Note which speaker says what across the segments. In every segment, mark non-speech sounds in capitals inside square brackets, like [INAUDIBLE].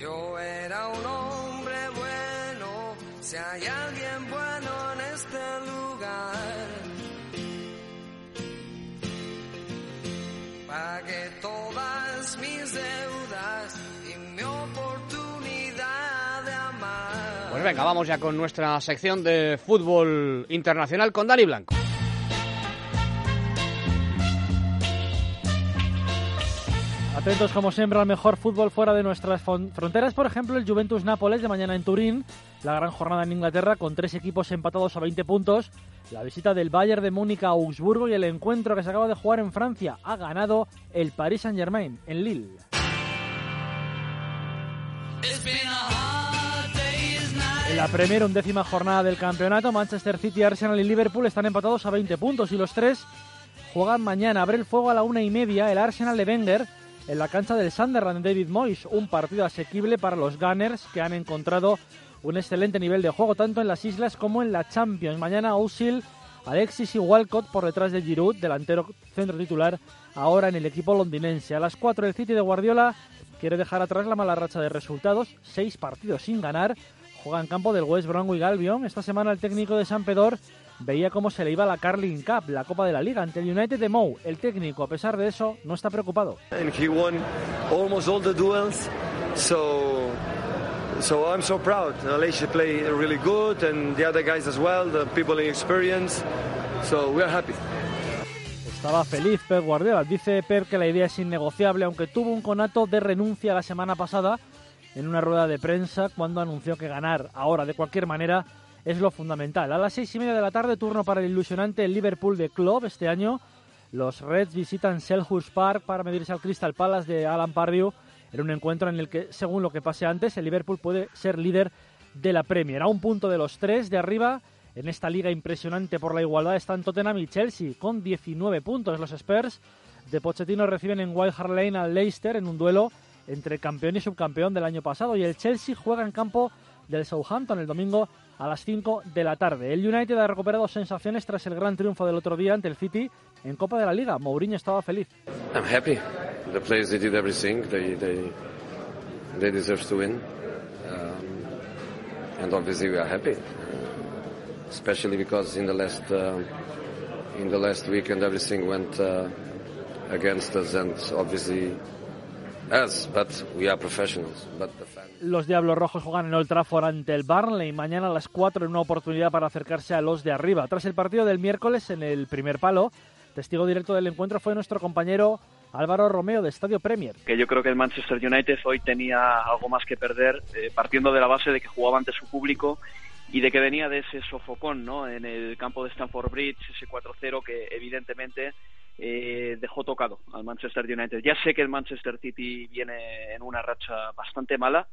Speaker 1: Yo era un hombre bueno, si hay alguien bueno en este lugar. Pagué todas mis deudas y mi oportunidad de amar.
Speaker 2: Pues venga, vamos ya con nuestra sección de fútbol internacional con Dani Blanco.
Speaker 3: Atentos como siempre al mejor fútbol fuera de nuestras fronteras, por ejemplo el Juventus Nápoles de mañana en Turín, la gran jornada en Inglaterra con tres equipos empatados a 20 puntos, la visita del Bayern de Múnich a Augsburgo y el encuentro que se acaba de jugar en Francia. Ha ganado el Paris Saint-Germain en Lille. En la primera undécima jornada del campeonato, Manchester City, Arsenal y Liverpool están empatados a 20 puntos y los tres juegan mañana. Abre el fuego a la una y media el Arsenal de Wenger en la cancha del Sunderland David Moyes. Un partido asequible para los Gunners que han encontrado un excelente nivel de juego tanto en las islas como en la Champions. Mañana Ozil, Alexis y Walcott por detrás de Giroud, delantero centro titular, ahora en el equipo londinense. A las 4 el City de Guardiola quiere dejar atrás la mala racha de resultados, seis partidos sin ganar. Juega en campo del West Bromwich Albion. Esta semana el técnico de San Pedro veía cómo se le iba la Carling Cup, la Copa de la Liga, ante el United de Mou. El técnico, a pesar de eso, no está preocupado.
Speaker 4: And he won almost all the duels, so so I'm so proud. Alexis play really good, and the other guys as well, the people in experience. So we are happy.
Speaker 3: Estaba feliz Pep Guardiola. Dice Pep que la idea es innegociable, aunque tuvo un conato de renuncia la semana pasada en una rueda de prensa cuando anunció que ganar ahora de cualquier manera es lo fundamental. A las seis y media de la tarde, turno para el ilusionante Liverpool de Club este año. Los Reds visitan Selhurst Park para medirse al Crystal Palace de Alan Pardew en un encuentro en el que, según lo que pase antes, el Liverpool puede ser líder de la Premier. A un punto de los tres de arriba, en esta liga impresionante por la igualdad están Tottenham y Chelsea con 19 puntos. Los Spurs de Pochettino reciben en Wild Hart Lane al Leicester en un duelo entre campeón y subcampeón del año pasado. Y el Chelsea juega en campo del Southampton el domingo a las 5 de la tarde. El United ha recuperado sensaciones tras el gran triunfo del otro día ante el City en Copa de la Liga. Mourinho estaba feliz.
Speaker 4: I'm happy. The players they did everything. They they they deserve to win. Um, and obviously we are happy, uh, especially because in the last uh, in the last weekend everything went uh, against us, and obviously
Speaker 3: Los Diablos Rojos juegan en Old Trafford ante el Burnley mañana a las 4 en una oportunidad para acercarse a los de arriba. Tras el partido del miércoles en el primer palo, testigo directo del encuentro fue nuestro compañero Álvaro Romeo de Estadio Premier.
Speaker 5: que yo creo que el Manchester United hoy tenía algo más que perder, eh, partiendo de la base de que jugaba ante su público y de que venía de ese sofocón ¿no? en el campo de Stamford Bridge, ese 4-0 que evidentemente eh, dejó tocado al Manchester United. Ya sé que el Manchester City viene en una racha bastante mala,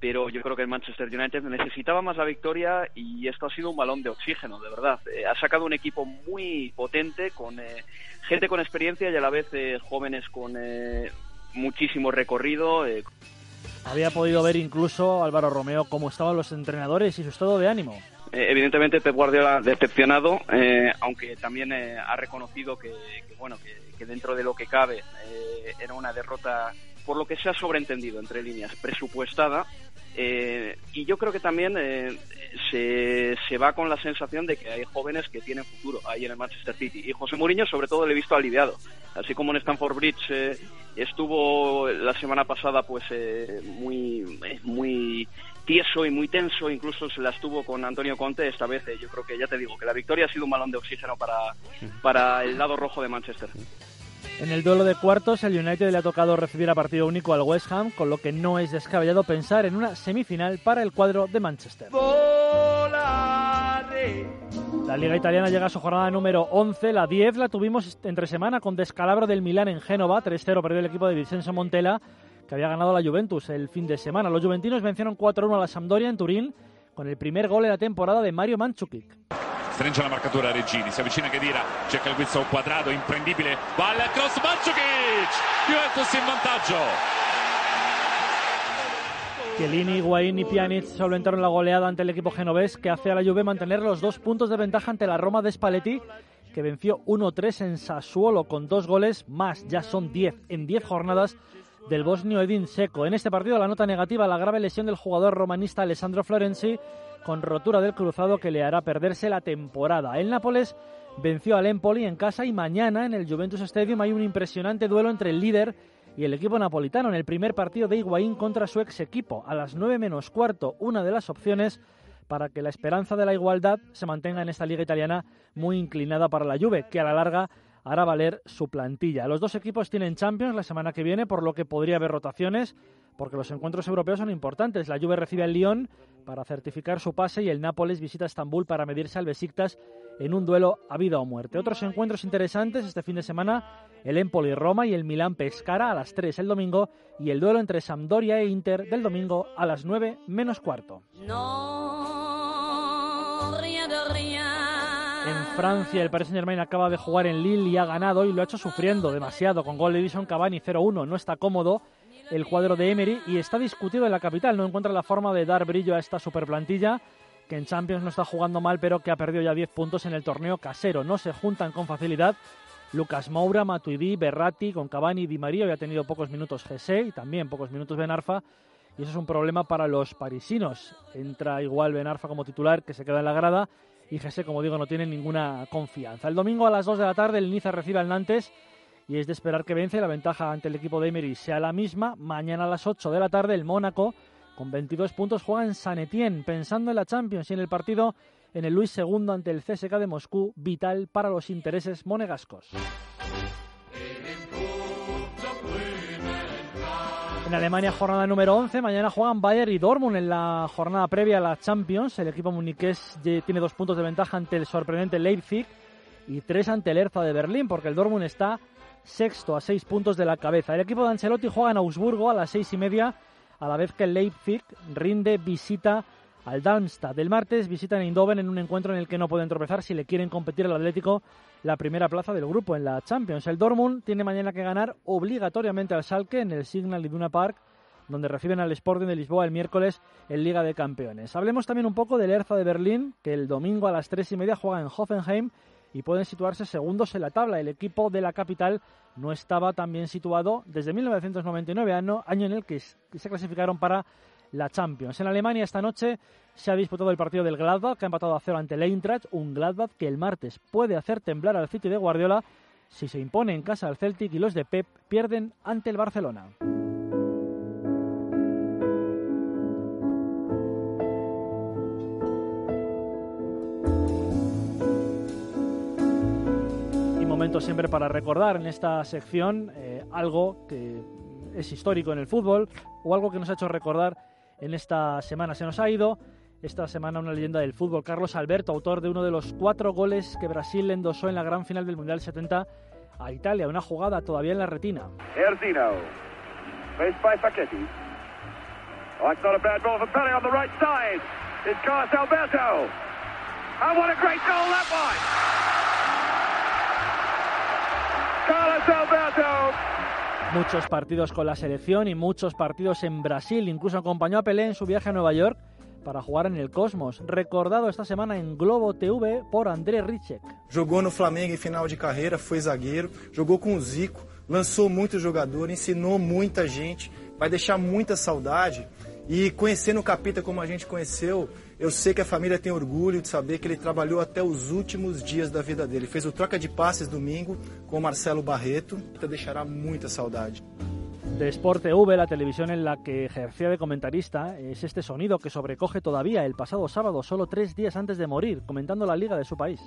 Speaker 5: pero yo creo que el Manchester United necesitaba más la victoria y esto ha sido un balón de oxígeno, de verdad. Eh, ha sacado un equipo muy potente, con eh, gente con experiencia y a la vez eh, jóvenes con eh, muchísimo recorrido.
Speaker 3: Había podido ver incluso Álvaro Romeo cómo estaban los entrenadores y su estado de ánimo.
Speaker 5: Eh, evidentemente Pep Guardiola decepcionado, eh, aunque también eh, ha reconocido que, que, bueno que, dentro de lo que cabe eh, era una derrota por lo que se ha sobreentendido entre líneas presupuestada eh, y yo creo que también se, se va con la sensación de que hay jóvenes que tienen futuro ahí en el Manchester City. Y José Mourinho sobre todo le he visto aliviado. Así como en Stamford Bridge estuvo la semana pasada pues muy muy tieso y muy tenso, incluso se la estuvo con Antonio Conte esta vez. eh, yo creo que ya te digo que la victoria ha sido un balón de oxígeno para, para el lado rojo de Manchester.
Speaker 3: En el duelo de cuartos, el United le ha tocado recibir a partido único al West Ham, con lo que no es descabellado pensar en una semifinal para el cuadro de Manchester. La Liga Italiana llega a su jornada número 11. La 10 la tuvimos entre semana con descalabro del Milán en Génova. 3-0 perdió el equipo de Vincenzo Montella, que había ganado la Juventus el fin de semana. Los juventinos vencieron 4-1 a la Sampdoria en Turín con el primer gol en la temporada de Mario Mandzukic.
Speaker 6: Stringe la marcatura Regini, si avvicina Khedira, cerca il guizzo quadrato, imprendibile, va al cross Mandzukic! Juventus in vantaggio!
Speaker 3: Chiellini, Higuaín y Pjanic solventaron la goleada ante el equipo genovés que hace a la Juve mantener los dos puntos de ventaja ante la Roma de Spalletti que venció 1-3 en Sassuolo con dos goles más, ya son 10 en 10 jornadas del bosnio Edin Seco. En este partido la nota negativa, la grave lesión del jugador romanista Alessandro Florenzi con rotura del cruzado que le hará perderse la temporada. El Nápoles venció al Empoli en casa y mañana en el Juventus Stadium hay un impresionante duelo entre el líder y el equipo napolitano en el primer partido de Higuaín contra su ex equipo. A las 9 menos cuarto, una de las opciones para que la esperanza de la igualdad se mantenga en esta liga italiana muy inclinada para la Juve, que a la larga hará valer su plantilla. Los dos equipos tienen Champions la semana que viene, por lo que podría haber rotaciones, porque los encuentros europeos son importantes. La Juve recibe al Lyon para certificar su pase y el Nápoles visita Estambul para medirse al Besiktas en un duelo a vida o muerte. Otros encuentros interesantes este fin de semana, el Empoli-Roma y el Milán-Pescara a las 3 el domingo y el duelo entre Sampdoria e Inter del domingo a las 9 menos cuarto. En Francia, el Paris Saint-Germain acaba de jugar en Lille y ha ganado y lo ha hecho sufriendo demasiado con gol de Edison Cavani 0-1. No está cómodo el cuadro de Emery y está discutido en la capital. No encuentra la forma de dar brillo a esta superplantilla que en Champions no está jugando mal, pero que ha perdido ya 10 puntos en el torneo casero. No se juntan con facilidad Lucas Moura, Matuidi, Berratti, con Cavani Di María. Hoy ha tenido pocos minutos Gese y también pocos minutos Benarfa. Y eso es un problema para los parisinos. Entra igual Benarfa como titular, que se queda en la grada y como digo, no tiene ninguna confianza. El domingo a las 2 de la tarde el Niza recibe al Nantes y es de esperar que vence. La ventaja ante el equipo de Emery sea la misma. Mañana a las 8 de la tarde el Mónaco con 22 puntos juega en San Etienne, pensando en la Champions y en el partido en el Luis II ante el CSK de Moscú, vital para los intereses monegascos. En Alemania, jornada número 11. Mañana juegan Bayern y Dortmund en la jornada previa a la Champions. El equipo muniqués tiene dos puntos de ventaja ante el sorprendente Leipzig y tres ante el Hertha de Berlín, porque el Dortmund está sexto a seis puntos de la cabeza. El equipo de Ancelotti juega en Augsburgo a las seis y media, a la vez que el Leipzig rinde visita al Darmstadt. El martes visitan Eindhoven en un encuentro en el que no pueden tropezar si le quieren competir al Atlético la primera plaza del grupo en la Champions. El Dortmund tiene mañana que ganar obligatoriamente al Schalke en el Signal Iduna Park, donde reciben al Sporting de Lisboa el miércoles en Liga de Campeones. Hablemos también un poco del Hertha de Berlín, que el domingo a las tres y media juega en Hoffenheim y pueden situarse segundos en la tabla. El equipo de la capital no estaba tan bien situado desde 1999, año, año en el que se clasificaron para la Champions. En Alemania esta noche se ha disputado el partido del Gladbach, que ha empatado a cero ante el Eintracht, un Gladbach que el martes puede hacer temblar al City de Guardiola si se impone en casa al Celtic y los de Pep pierden ante el Barcelona. Y momento siempre para recordar en esta sección eh, algo que es histórico en el fútbol o algo que nos ha hecho recordar en esta semana. Se nos ha ido esta semana una leyenda del fútbol, Carlos Alberto, autor de uno de los cuatro goles que Brasil endosó en la gran final del Mundial 70 a Italia, una jugada todavía en la retina.
Speaker 7: By. Oh, not a bad for on the right side. Carlos Alberto. A great goal that! Carlos Alberto
Speaker 3: muchos partidos con la selección y muchos partidos en Brasil. Incluso acompañó a Pelé en su viaje a Nueva York para jugar en el Cosmos. Recordado esta semana en Globo TV por André Richek.
Speaker 8: Jogou no Flamengo em final de carreira, foi zagueiro, com o Zico, lançou muito jogador, ensinou muita gente, vai deixar muita saudade. E conhecendo o Capita como a gente conheceu, eu sei que a família tem orgulho de saber que ele trabalhou até os últimos dias da vida dele. Fez o troca de passes domingo com o Marcelo Barreto, que deixará muita saudade.
Speaker 3: De Sport TV, la televisión en la que ejercía de comentarista, es este sonido que sobrecoge todavía el pasado sábado, solo tres días antes de morir, comentando la liga de su país.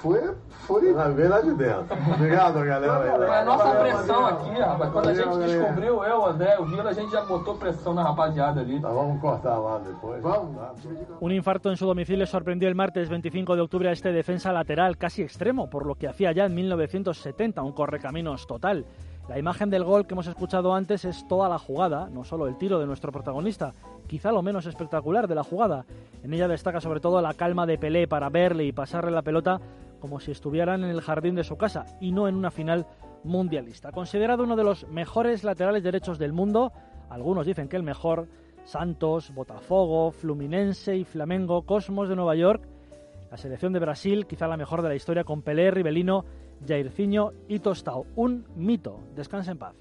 Speaker 9: Foi, foi [LAUGHS] a ver lá de dentro. Obrigado, galera.
Speaker 10: A nossa pressão aqui, rapaz, quando a gente descobriu, eu, André, o Vila, a gente já botou pressão na rapaziada ali.
Speaker 9: Vamos cortar lá depois. Vamos.
Speaker 3: Un infarto en su domicilio sorprendió el martes 25 de octubre a este defensa lateral casi extremo, por lo que hacía ya en 1970, un correcaminos total. La imagen del gol que hemos escuchado antes es toda la jugada, no solo el tiro de nuestro protagonista, quizá lo menos espectacular de la jugada. En ella destaca sobre todo la calma de Pelé para verle y pasarle la pelota como si estuvieran en el jardín de su casa y no en una final mundialista. Considerado uno de los mejores laterales derechos del mundo, algunos dicen que el mejor, Santos, Botafogo, Fluminense y Flamengo, Cosmos de Nueva York, la selección de Brasil, quizá la mejor de la historia, con Pelé, Rivelino, Jairzinho y Tostao. Un mito. Descansa en paz.